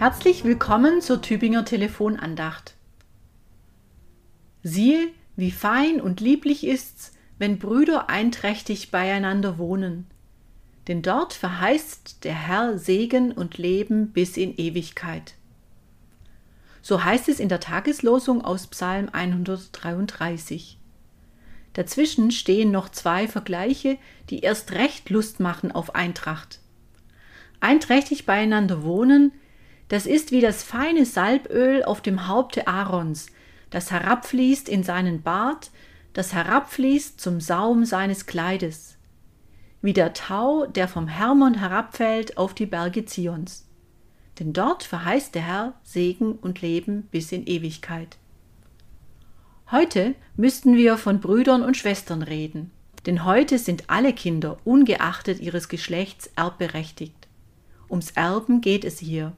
Herzlich willkommen zur Tübinger Telefonandacht. Siehe, wie fein und lieblich ist's, wenn Brüder einträchtig beieinander wohnen. Denn dort verheißt der Herr Segen und Leben bis in Ewigkeit. So heißt es in der Tageslosung aus Psalm 133. Dazwischen stehen noch zwei Vergleiche, die erst recht Lust machen auf Eintracht. Einträchtig beieinander wohnen das ist wie das feine Salböl auf dem Haupte Aarons, das herabfließt in seinen Bart, das herabfließt zum Saum seines Kleides, wie der Tau, der vom Hermon herabfällt auf die Berge Zions. Denn dort verheißt der Herr Segen und Leben bis in Ewigkeit. Heute müssten wir von Brüdern und Schwestern reden, denn heute sind alle Kinder ungeachtet ihres Geschlechts erbberechtigt. Ums Erben geht es hier.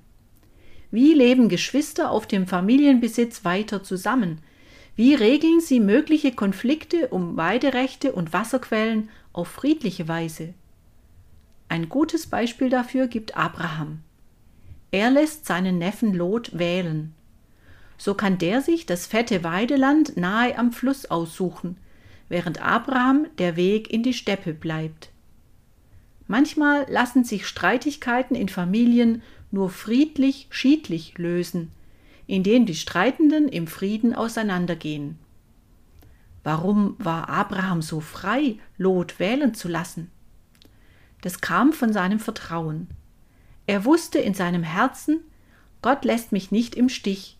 Wie leben Geschwister auf dem Familienbesitz weiter zusammen? Wie regeln sie mögliche Konflikte um Weiderechte und Wasserquellen auf friedliche Weise? Ein gutes Beispiel dafür gibt Abraham. Er lässt seinen Neffen Lot wählen. So kann der sich das fette Weideland nahe am Fluss aussuchen, während Abraham der Weg in die Steppe bleibt. Manchmal lassen sich Streitigkeiten in Familien nur friedlich schiedlich lösen, indem die Streitenden im Frieden auseinandergehen. Warum war Abraham so frei, Lot wählen zu lassen? Das kam von seinem Vertrauen. Er wusste in seinem Herzen, Gott lässt mich nicht im Stich.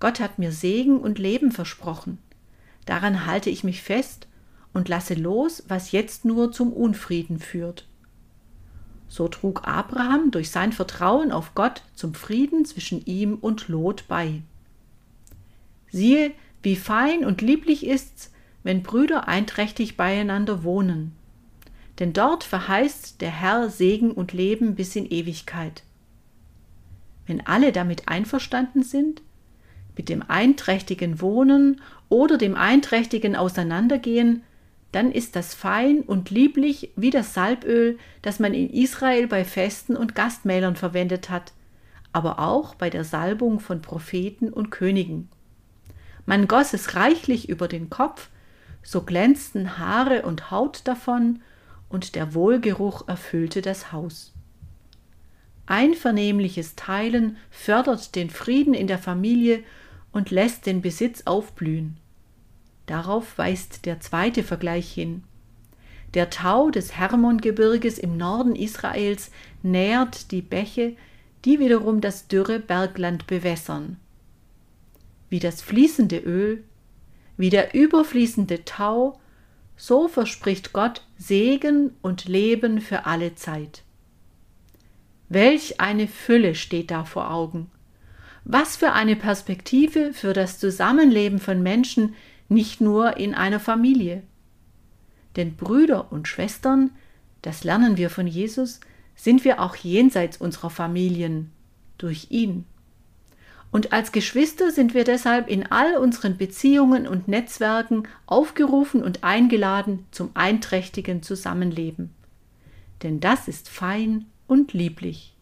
Gott hat mir Segen und Leben versprochen. Daran halte ich mich fest und lasse los, was jetzt nur zum Unfrieden führt. So trug Abraham durch sein Vertrauen auf Gott zum Frieden zwischen ihm und Lot bei. Siehe, wie fein und lieblich ist's, wenn Brüder einträchtig beieinander wohnen. Denn dort verheißt der Herr Segen und Leben bis in Ewigkeit. Wenn alle damit einverstanden sind, mit dem einträchtigen Wohnen oder dem einträchtigen Auseinandergehen, dann ist das fein und lieblich wie das Salböl, das man in Israel bei Festen und Gastmälern verwendet hat, aber auch bei der Salbung von Propheten und Königen. Man goss es reichlich über den Kopf, so glänzten Haare und Haut davon, und der Wohlgeruch erfüllte das Haus. Einvernehmliches Teilen fördert den Frieden in der Familie und lässt den Besitz aufblühen. Darauf weist der zweite Vergleich hin. Der Tau des Hermongebirges im Norden Israels nährt die Bäche, die wiederum das dürre Bergland bewässern. Wie das fließende Öl, wie der überfließende Tau, so verspricht Gott Segen und Leben für alle Zeit. Welch eine Fülle steht da vor Augen. Was für eine Perspektive für das Zusammenleben von Menschen, nicht nur in einer Familie. Denn Brüder und Schwestern, das lernen wir von Jesus, sind wir auch jenseits unserer Familien durch ihn. Und als Geschwister sind wir deshalb in all unseren Beziehungen und Netzwerken aufgerufen und eingeladen zum einträchtigen Zusammenleben. Denn das ist fein und lieblich.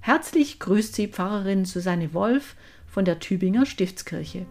Herzlich grüßt Sie Pfarrerin Susanne Wolf von der Tübinger Stiftskirche.